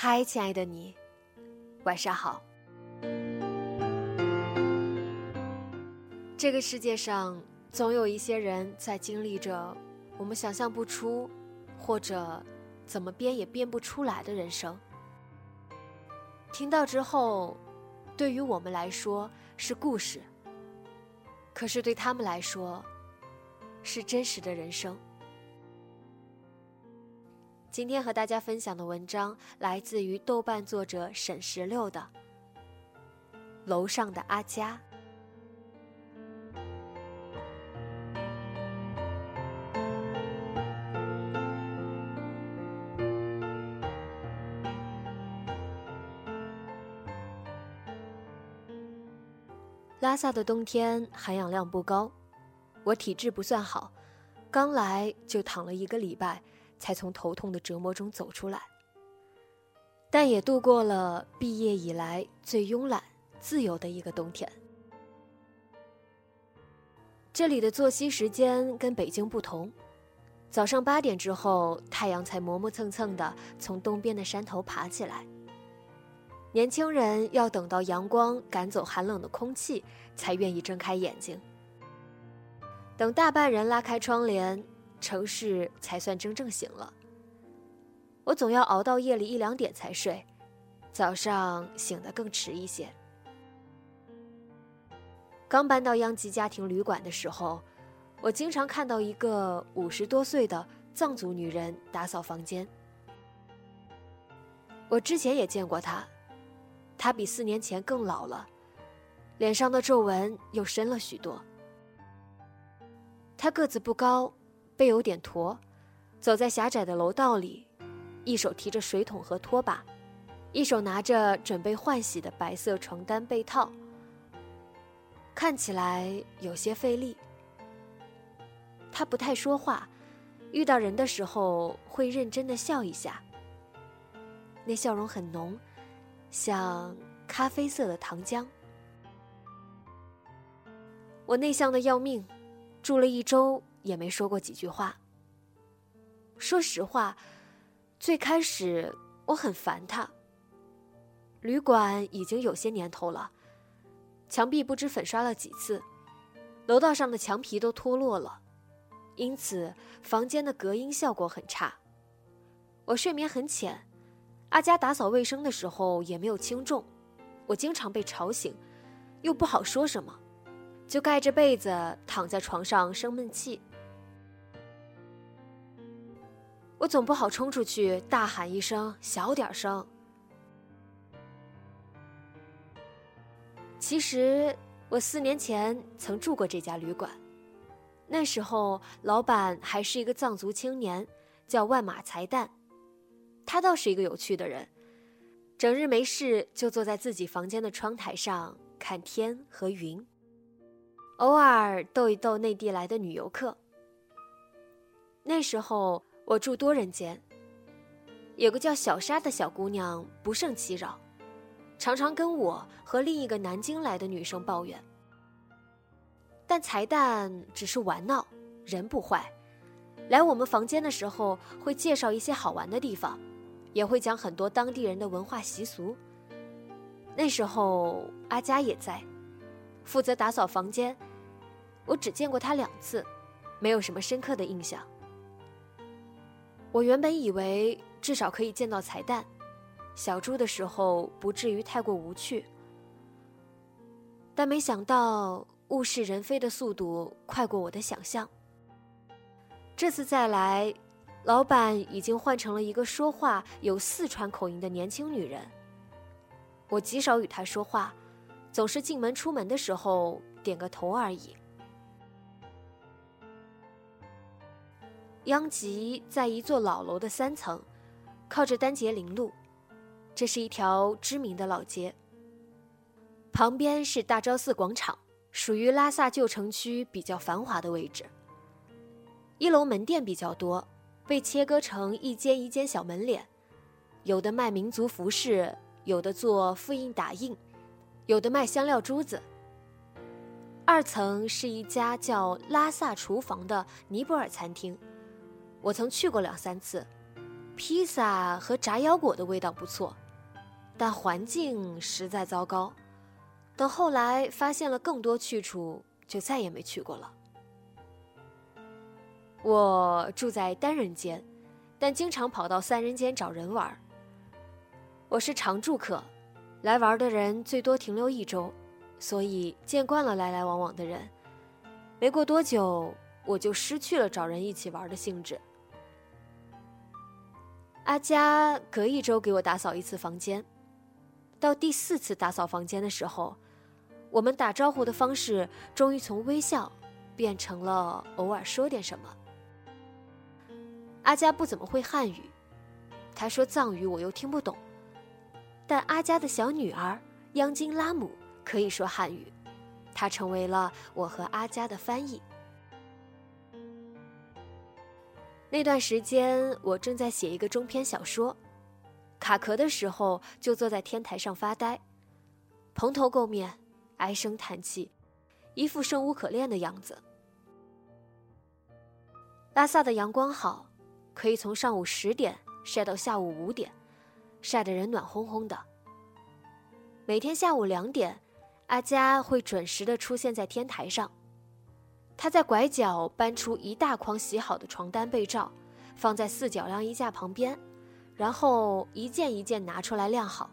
嗨，亲爱的你，晚上好。这个世界上总有一些人在经历着我们想象不出，或者怎么编也编不出来的人生。听到之后，对于我们来说是故事，可是对他们来说，是真实的人生。今天和大家分享的文章来自于豆瓣作者沈十六的《楼上的阿佳》。拉萨的冬天含氧量不高，我体质不算好，刚来就躺了一个礼拜。才从头痛的折磨中走出来，但也度过了毕业以来最慵懒、自由的一个冬天。这里的作息时间跟北京不同，早上八点之后，太阳才磨磨蹭蹭的从东边的山头爬起来。年轻人要等到阳光赶走寒冷的空气，才愿意睁开眼睛。等大半人拉开窗帘。城市才算真正醒了。我总要熬到夜里一两点才睡，早上醒得更迟一些。刚搬到央吉家庭旅馆的时候，我经常看到一个五十多岁的藏族女人打扫房间。我之前也见过她，她比四年前更老了，脸上的皱纹又深了许多。她个子不高。背有点驼，走在狭窄的楼道里，一手提着水桶和拖把，一手拿着准备换洗的白色床单被套，看起来有些费力。他不太说话，遇到人的时候会认真的笑一下，那笑容很浓，像咖啡色的糖浆。我内向的要命，住了一周。也没说过几句话。说实话，最开始我很烦他。旅馆已经有些年头了，墙壁不知粉刷了几次，楼道上的墙皮都脱落了，因此房间的隔音效果很差。我睡眠很浅，阿佳打扫卫生的时候也没有轻重，我经常被吵醒，又不好说什么，就盖着被子躺在床上生闷气。我总不好冲出去大喊一声“小点声”。其实我四年前曾住过这家旅馆，那时候老板还是一个藏族青年，叫万马才旦。他倒是一个有趣的人，整日没事就坐在自己房间的窗台上看天和云，偶尔逗一逗内地来的女游客。那时候。我住多人间，有个叫小沙的小姑娘不胜其扰，常常跟我和另一个南京来的女生抱怨。但才旦只是玩闹，人不坏，来我们房间的时候会介绍一些好玩的地方，也会讲很多当地人的文化习俗。那时候阿佳也在，负责打扫房间，我只见过她两次，没有什么深刻的印象。我原本以为至少可以见到彩蛋，小猪的时候不至于太过无趣。但没想到物是人非的速度快过我的想象。这次再来，老板已经换成了一个说话有四川口音的年轻女人。我极少与她说话，总是进门出门的时候点个头而已。央吉在一座老楼的三层，靠着丹杰林路，这是一条知名的老街。旁边是大昭寺广场，属于拉萨旧城区比较繁华的位置。一楼门店比较多，被切割成一间一间小门脸，有的卖民族服饰，有的做复印打印，有的卖香料珠子。二层是一家叫拉萨厨房的尼泊尔餐厅。我曾去过两三次，披萨和炸腰果的味道不错，但环境实在糟糕。等后来发现了更多去处，就再也没去过了。我住在单人间，但经常跑到三人间找人玩。我是常住客，来玩的人最多停留一周，所以见惯了来来往往的人。没过多久，我就失去了找人一起玩的兴致。阿佳隔一周给我打扫一次房间，到第四次打扫房间的时候，我们打招呼的方式终于从微笑变成了偶尔说点什么。阿佳不怎么会汉语，他说藏语我又听不懂，但阿佳的小女儿央金拉姆可以说汉语，她成为了我和阿佳的翻译。那段时间，我正在写一个中篇小说，卡壳的时候就坐在天台上发呆，蓬头垢面，唉声叹气，一副生无可恋的样子。拉萨的阳光好，可以从上午十点晒到下午五点，晒得人暖烘烘的。每天下午两点，阿佳会准时的出现在天台上。他在拐角搬出一大筐洗好的床单被罩，放在四角晾衣架旁边，然后一件一件拿出来晾好。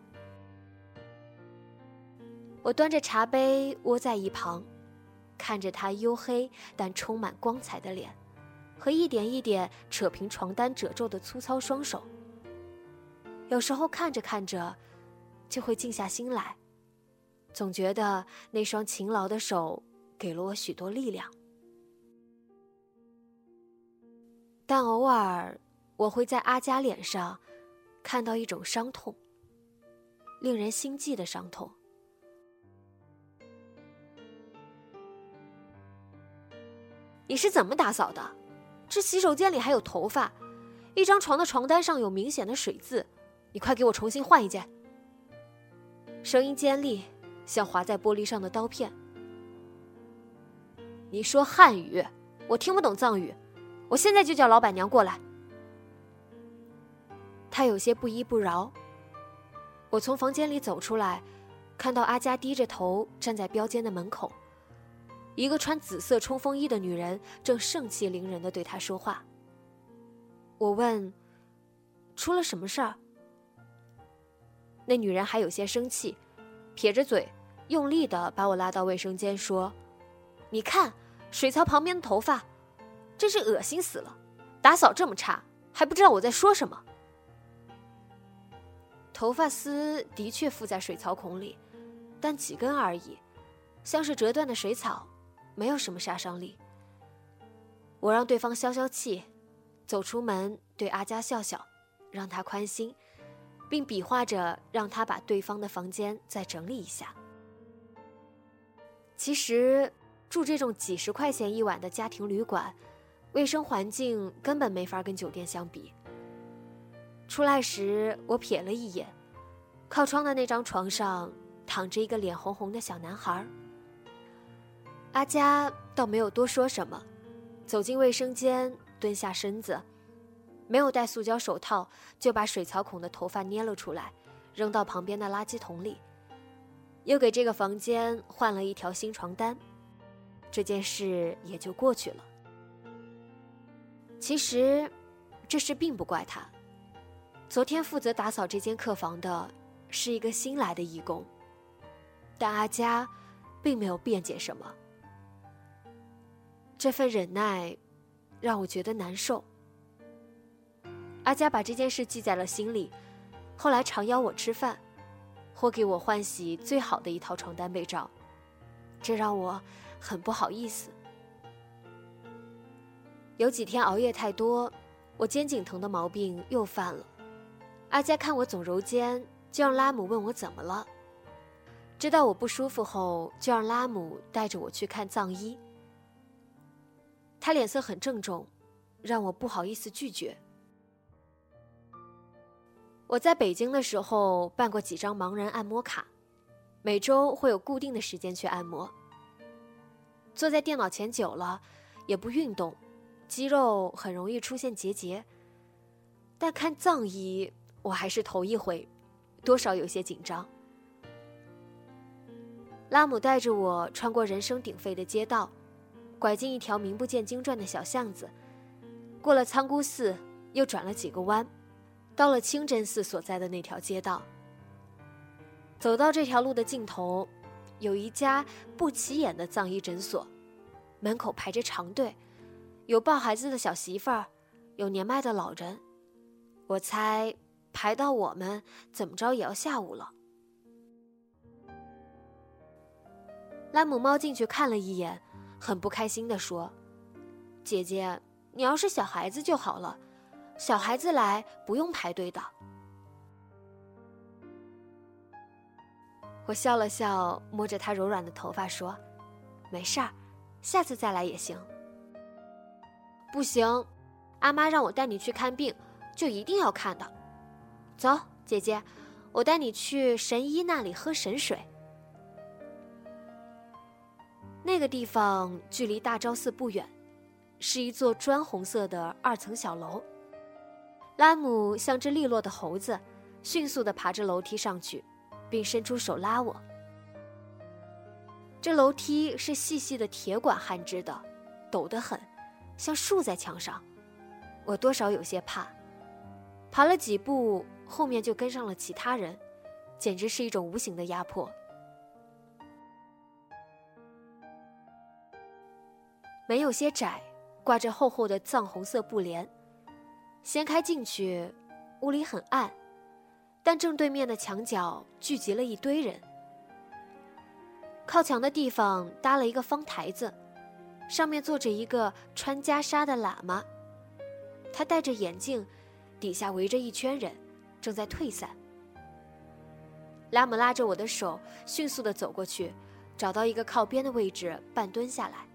我端着茶杯窝在一旁，看着他黝黑但充满光彩的脸，和一点一点扯平床单褶皱的粗糙双手。有时候看着看着，就会静下心来，总觉得那双勤劳的手给了我许多力量。但偶尔，我会在阿佳脸上看到一种伤痛，令人心悸的伤痛。你是怎么打扫的？这洗手间里还有头发，一张床的床单上有明显的水渍，你快给我重新换一件。声音尖利，像划在玻璃上的刀片。你说汉语，我听不懂藏语。我现在就叫老板娘过来。他有些不依不饶。我从房间里走出来，看到阿佳低着头站在标间的门口，一个穿紫色冲锋衣的女人正盛气凌人的对他说话。我问：“出了什么事儿？”那女人还有些生气，撇着嘴，用力的把我拉到卫生间，说：“你看，水槽旁边的头发。”真是恶心死了！打扫这么差，还不知道我在说什么。头发丝的确附在水槽孔里，但几根而已，像是折断的水草，没有什么杀伤力。我让对方消消气，走出门对阿佳笑笑，让他宽心，并比划着让他把对方的房间再整理一下。其实住这种几十块钱一晚的家庭旅馆。卫生环境根本没法跟酒店相比。出来时，我瞥了一眼，靠窗的那张床上躺着一个脸红红的小男孩。阿佳倒没有多说什么，走进卫生间，蹲下身子，没有戴塑胶手套，就把水槽孔的头发捏了出来，扔到旁边的垃圾桶里，又给这个房间换了一条新床单，这件事也就过去了。其实，这事并不怪他。昨天负责打扫这间客房的，是一个新来的义工。但阿佳并没有辩解什么。这份忍耐，让我觉得难受。阿佳把这件事记在了心里，后来常邀我吃饭，或给我换洗最好的一套床单被罩，这让我很不好意思。有几天熬夜太多，我肩颈疼的毛病又犯了。阿佳看我总揉肩，就让拉姆问我怎么了。知道我不舒服后，就让拉姆带着我去看藏医。他脸色很郑重，让我不好意思拒绝。我在北京的时候办过几张盲人按摩卡，每周会有固定的时间去按摩。坐在电脑前久了，也不运动，肌肉很容易出现结节。但看藏医，我还是头一回，多少有些紧张。拉姆带着我穿过人声鼎沸的街道，拐进一条名不见经传的小巷子，过了仓姑寺，又转了几个弯。到了清真寺所在的那条街道，走到这条路的尽头，有一家不起眼的藏医诊所，门口排着长队，有抱孩子的小媳妇儿，有年迈的老人。我猜排到我们怎么着也要下午了。拉姆猫进去看了一眼，很不开心地说：“姐姐，你要是小孩子就好了。”小孩子来不用排队的。我笑了笑，摸着他柔软的头发说：“没事儿，下次再来也行。”不行，阿妈让我带你去看病，就一定要看的。走，姐姐，我带你去神医那里喝神水。那个地方距离大昭寺不远，是一座砖红色的二层小楼。拉姆像只利落的猴子，迅速地爬着楼梯上去，并伸出手拉我。这楼梯是细细的铁管焊制的，陡得很，像竖在墙上。我多少有些怕，爬了几步，后面就跟上了其他人，简直是一种无形的压迫。门有些窄，挂着厚厚的藏红色布帘。掀开进去，屋里很暗，但正对面的墙角聚集了一堆人。靠墙的地方搭了一个方台子，上面坐着一个穿袈裟的喇嘛，他戴着眼镜，底下围着一圈人，正在退散。拉姆拉着我的手，迅速地走过去，找到一个靠边的位置，半蹲下来。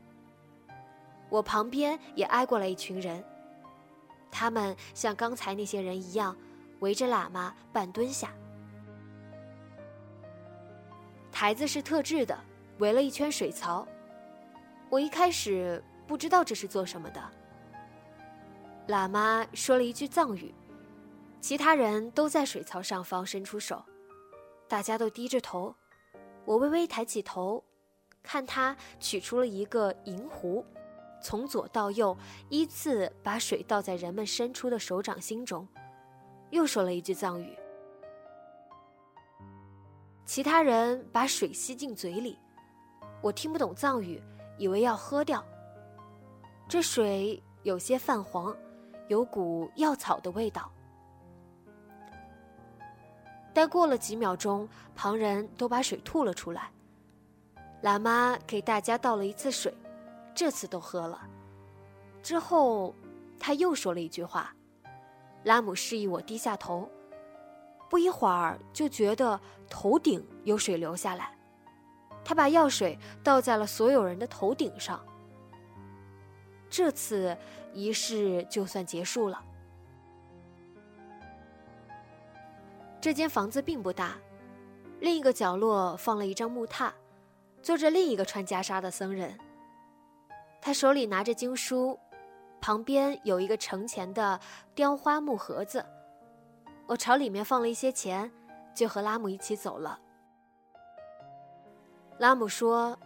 我旁边也挨过来一群人。他们像刚才那些人一样，围着喇嘛半蹲下。台子是特制的，围了一圈水槽。我一开始不知道这是做什么的。喇嘛说了一句藏语，其他人都在水槽上方伸出手，大家都低着头。我微微抬起头，看他取出了一个银壶。从左到右，依次把水倒在人们伸出的手掌心中，又说了一句藏语。其他人把水吸进嘴里，我听不懂藏语，以为要喝掉。这水有些泛黄，有股药草的味道。但过了几秒钟，旁人都把水吐了出来。喇嘛给大家倒了一次水。这次都喝了，之后，他又说了一句话。拉姆示意我低下头，不一会儿就觉得头顶有水流下来。他把药水倒在了所有人的头顶上。这次仪式就算结束了。这间房子并不大，另一个角落放了一张木榻，坐着另一个穿袈裟的僧人。他手里拿着经书，旁边有一个盛钱的雕花木盒子。我朝里面放了一些钱，就和拉姆一起走了。拉姆说：“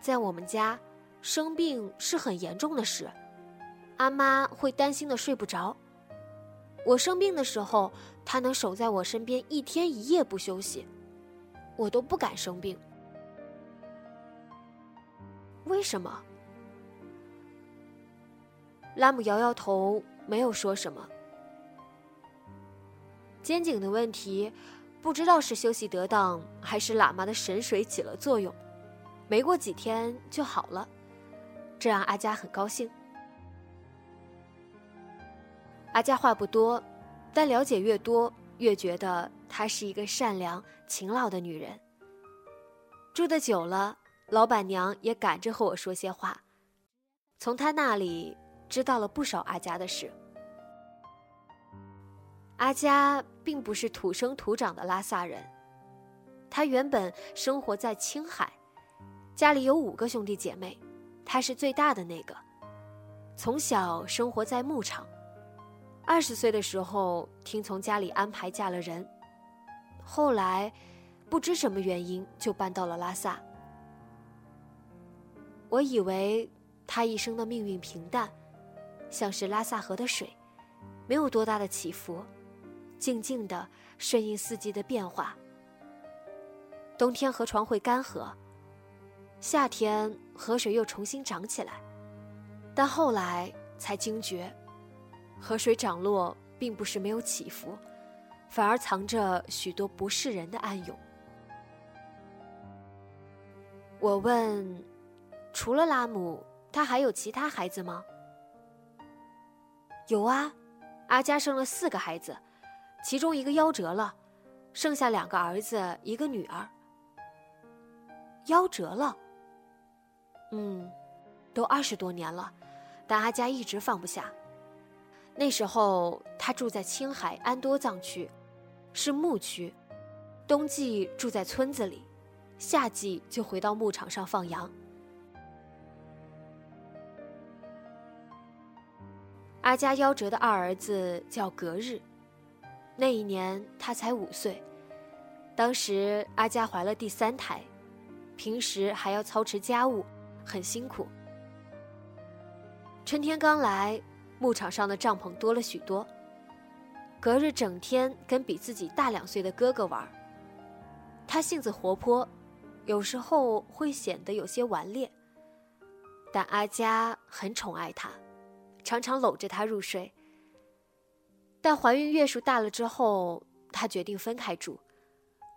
在我们家，生病是很严重的事，阿妈会担心的睡不着。我生病的时候，他能守在我身边一天一夜不休息，我都不敢生病。”为什么？拉姆摇摇头，没有说什么。肩颈的问题，不知道是休息得当，还是喇嘛的神水起了作用，没过几天就好了，这让阿佳很高兴。阿佳话不多，但了解越多，越觉得她是一个善良、勤劳的女人。住的久了，老板娘也赶着和我说些话，从她那里知道了不少阿佳的事。阿佳并不是土生土长的拉萨人，他原本生活在青海，家里有五个兄弟姐妹，他是最大的那个。从小生活在牧场，二十岁的时候听从家里安排嫁了人，后来不知什么原因就搬到了拉萨。我以为他一生的命运平淡，像是拉萨河的水，没有多大的起伏。静静的顺应四季的变化。冬天河床会干涸，夏天河水又重新涨起来，但后来才惊觉，河水涨落并不是没有起伏，反而藏着许多不是人的暗涌。我问：“除了拉姆，他还有其他孩子吗？”有啊，阿佳生了四个孩子。其中一个夭折了，剩下两个儿子，一个女儿。夭折了。嗯，都二十多年了，但阿佳一直放不下。那时候他住在青海安多藏区，是牧区，冬季住在村子里，夏季就回到牧场上放羊。阿佳夭折的二儿子叫格日。那一年他才五岁，当时阿佳怀了第三胎，平时还要操持家务，很辛苦。春天刚来，牧场上的帐篷多了许多。隔日整天跟比自己大两岁的哥哥玩。他性子活泼，有时候会显得有些顽劣，但阿佳很宠爱他，常常搂着他入睡。但怀孕月数大了之后，她决定分开住。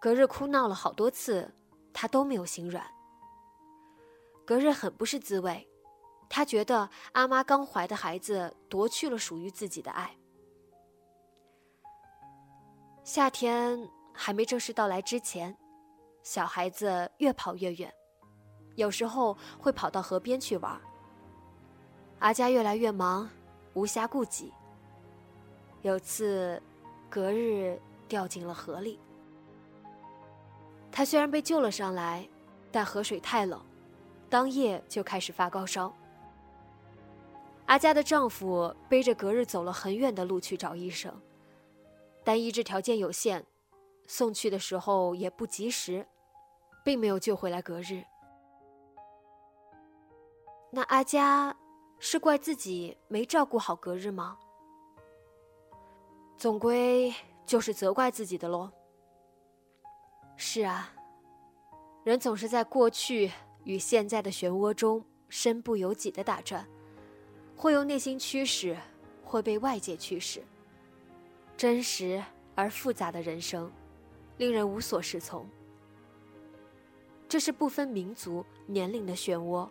隔日哭闹了好多次，她都没有心软。隔日很不是滋味，她觉得阿妈刚怀的孩子夺去了属于自己的爱。夏天还没正式到来之前，小孩子越跑越远，有时候会跑到河边去玩。阿佳越来越忙，无暇顾及。有次，隔日掉进了河里。他虽然被救了上来，但河水太冷，当夜就开始发高烧。阿佳的丈夫背着隔日走了很远的路去找医生，但医治条件有限，送去的时候也不及时，并没有救回来隔日。那阿佳是怪自己没照顾好隔日吗？总归就是责怪自己的喽。是啊，人总是在过去与现在的漩涡中身不由己的打转，会由内心驱使，会被外界驱使。真实而复杂的人生，令人无所适从。这是不分民族、年龄的漩涡，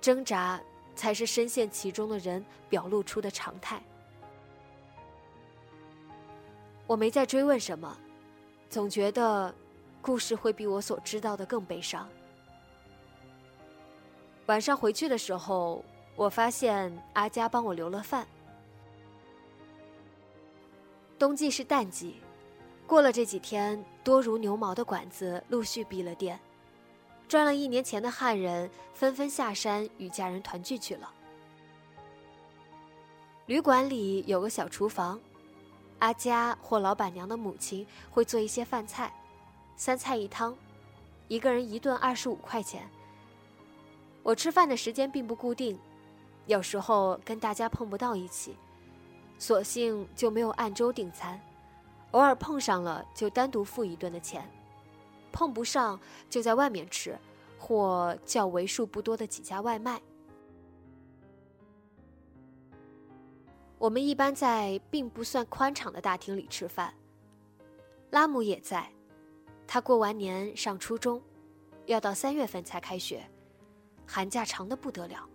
挣扎才是深陷其中的人表露出的常态。我没再追问什么，总觉得故事会比我所知道的更悲伤。晚上回去的时候，我发现阿佳帮我留了饭。冬季是淡季，过了这几天，多如牛毛的馆子陆续闭了店，赚了一年前的汉人纷纷下山与家人团聚去了。旅馆里有个小厨房。阿佳或老板娘的母亲会做一些饭菜，三菜一汤，一个人一顿二十五块钱。我吃饭的时间并不固定，有时候跟大家碰不到一起，索性就没有按周订餐，偶尔碰上了就单独付一顿的钱，碰不上就在外面吃，或叫为数不多的几家外卖。我们一般在并不算宽敞的大厅里吃饭。拉姆也在，他过完年上初中，要到三月份才开学，寒假长的不得了。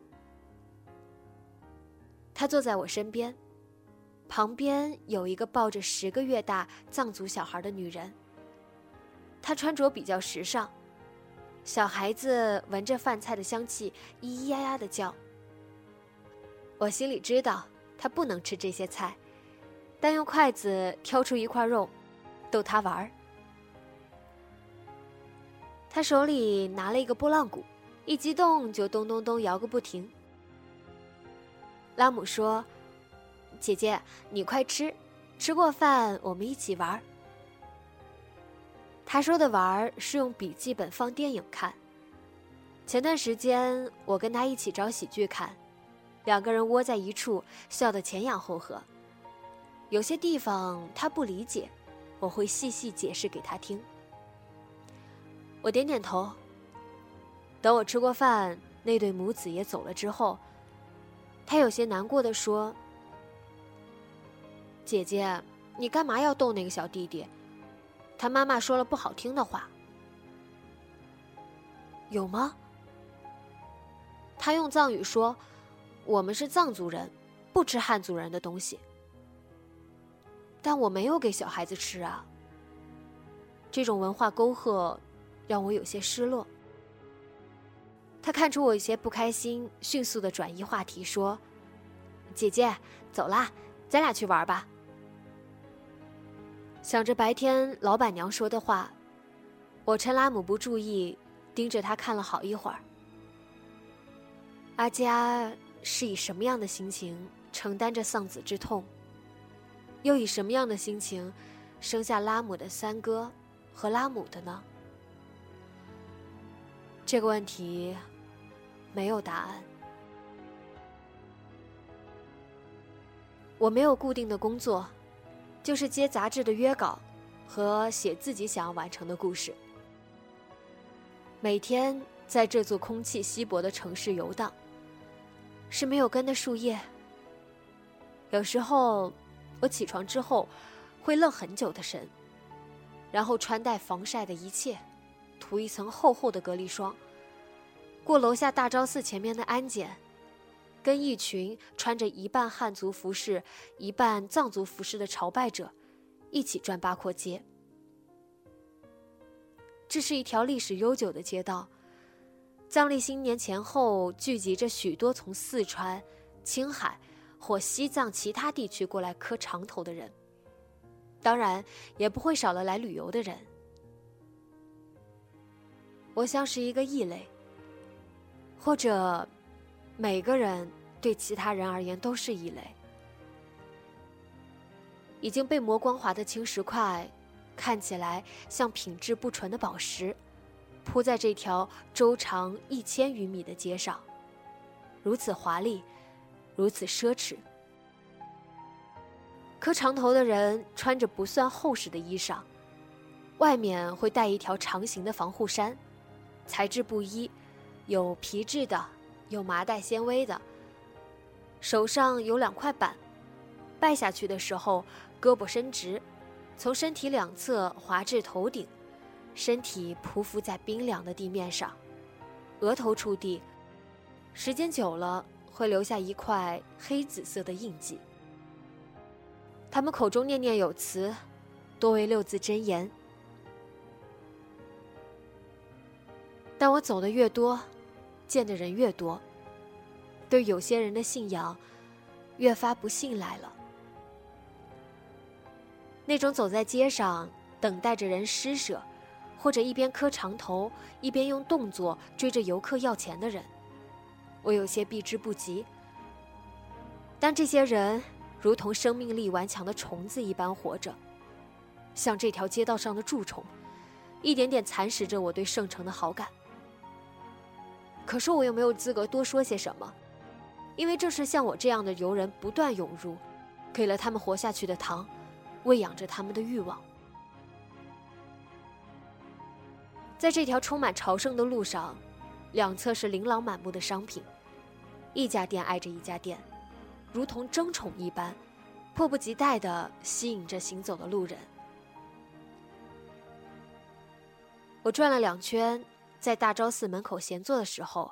他坐在我身边，旁边有一个抱着十个月大藏族小孩的女人。她穿着比较时尚，小孩子闻着饭菜的香气，咿咿呀呀的叫。我心里知道他不能吃这些菜，但用筷子挑出一块肉，逗他玩儿。他手里拿了一个拨浪鼓，一激动就咚咚咚摇个不停。拉姆说：“姐姐，你快吃，吃过饭我们一起玩。”他说的“玩”是用笔记本放电影看。前段时间我跟他一起找喜剧看，两个人窝在一处，笑得前仰后合。有些地方他不理解，我会细细解释给他听。我点点头。等我吃过饭，那对母子也走了之后。他有些难过的说：“姐姐，你干嘛要逗那个小弟弟？他妈妈说了不好听的话，有吗？”他用藏语说：“我们是藏族人，不吃汉族人的东西。”但我没有给小孩子吃啊。这种文化沟壑，让我有些失落。他看出我有些不开心，迅速的转移话题说：“姐姐，走啦，咱俩去玩吧。”想着白天老板娘说的话，我趁拉姆不注意，盯着他看了好一会儿。阿佳是以什么样的心情承担着丧子之痛？又以什么样的心情生下拉姆的三哥和拉姆的呢？这个问题。没有答案。我没有固定的工作，就是接杂志的约稿和写自己想要完成的故事。每天在这座空气稀薄的城市游荡，是没有根的树叶。有时候，我起床之后会愣很久的神，然后穿戴防晒的一切，涂一层厚厚的隔离霜。过楼下大昭寺前面的安检，跟一群穿着一半汉族服饰、一半藏族服饰的朝拜者一起转八廓街。这是一条历史悠久的街道，藏历新年前后聚集着许多从四川、青海或西藏其他地区过来磕长头的人，当然也不会少了来旅游的人。我像是一个异类。或者，每个人对其他人而言都是异类。已经被磨光滑的青石块，看起来像品质不纯的宝石，铺在这条周长一千余米的街上，如此华丽，如此奢侈。磕长头的人穿着不算厚实的衣裳，外面会带一条长形的防护衫，材质不一。有皮质的，有麻袋纤维的。手上有两块板，拜下去的时候，胳膊伸直，从身体两侧滑至头顶，身体匍匐在冰凉的地面上，额头触地，时间久了会留下一块黑紫色的印记。他们口中念念有词，多为六字真言。但我走的越多。见的人越多，对有些人的信仰越发不信赖了。那种走在街上等待着人施舍，或者一边磕长头一边用动作追着游客要钱的人，我有些避之不及。但这些人如同生命力顽强的虫子一般活着，像这条街道上的蛀虫，一点点蚕食着我对圣城的好感。可是我又没有资格多说些什么，因为这是像我这样的游人不断涌入，给了他们活下去的糖，喂养着他们的欲望。在这条充满朝圣的路上，两侧是琳琅满目的商品，一家店挨着一家店，如同争宠一般，迫不及待地吸引着行走的路人。我转了两圈，在大昭寺门口闲坐的时候，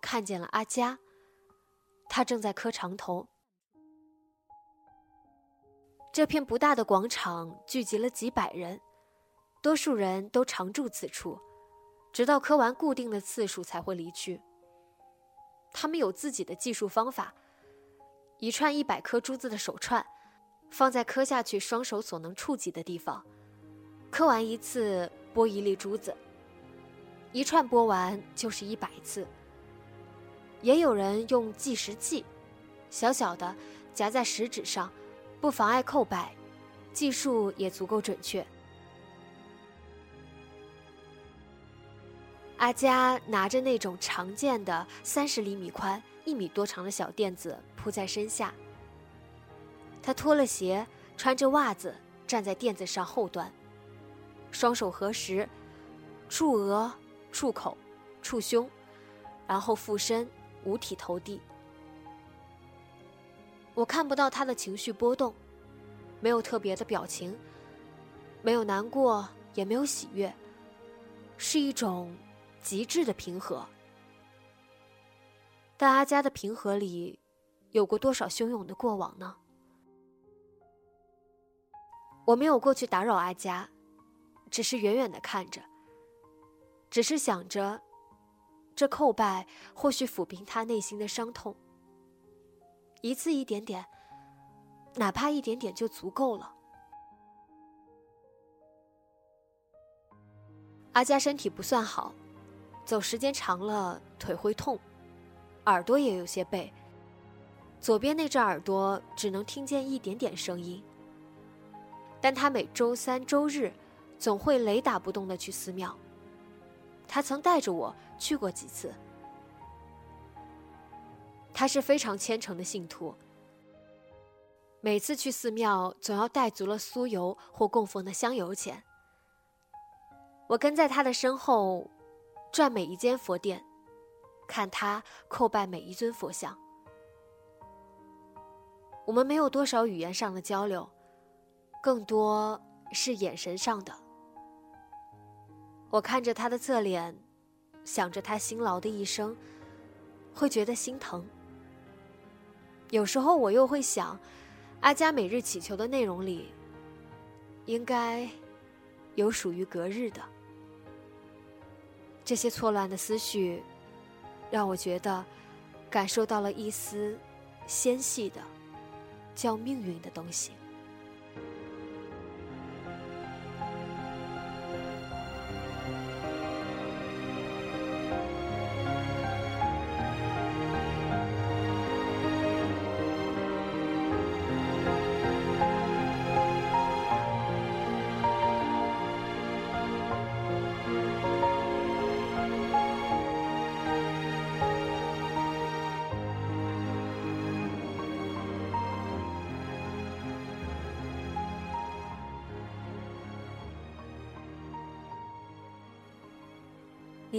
看见了阿佳。他正在磕长头。这片不大的广场聚集了几百人，多数人都常住此处，直到磕完固定的次数才会离去。他们有自己的计数方法：一串一百颗珠子的手串，放在磕下去双手所能触及的地方，磕完一次拨一粒珠子，一串拨完就是一百次。也有人用计时器，小小的夹在食指上，不妨碍叩拜，计数也足够准确。阿佳拿着那种常见的三十厘米宽、一米多长的小垫子铺在身下，他脱了鞋，穿着袜子站在垫子上后端，双手合十，触额、触口、触胸，然后俯身。五体投地，我看不到他的情绪波动，没有特别的表情，没有难过，也没有喜悦，是一种极致的平和。但阿佳的平和里，有过多少汹涌的过往呢？我没有过去打扰阿佳，只是远远的看着，只是想着。这叩拜或许抚平他内心的伤痛，一次一点点，哪怕一点点就足够了。阿佳身体不算好，走时间长了腿会痛，耳朵也有些背。左边那只耳朵只能听见一点点声音，但他每周三、周日总会雷打不动的去寺庙。他曾带着我去过几次。他是非常虔诚的信徒，每次去寺庙总要带足了酥油或供奉的香油钱。我跟在他的身后，转每一间佛殿，看他叩拜每一尊佛像。我们没有多少语言上的交流，更多是眼神上的。我看着他的侧脸，想着他辛劳的一生，会觉得心疼。有时候我又会想，阿佳每日祈求的内容里，应该有属于隔日的。这些错乱的思绪，让我觉得感受到了一丝纤细的，叫命运的东西。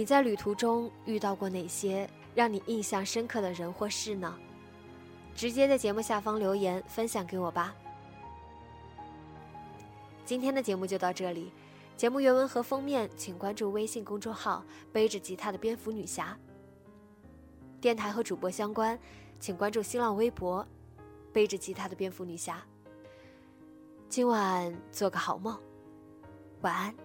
你在旅途中遇到过哪些让你印象深刻的人或事呢？直接在节目下方留言分享给我吧。今天的节目就到这里，节目原文和封面请关注微信公众号“背着吉他的蝙蝠女侠”。电台和主播相关，请关注新浪微博“背着吉他的蝙蝠女侠”。今晚做个好梦，晚安。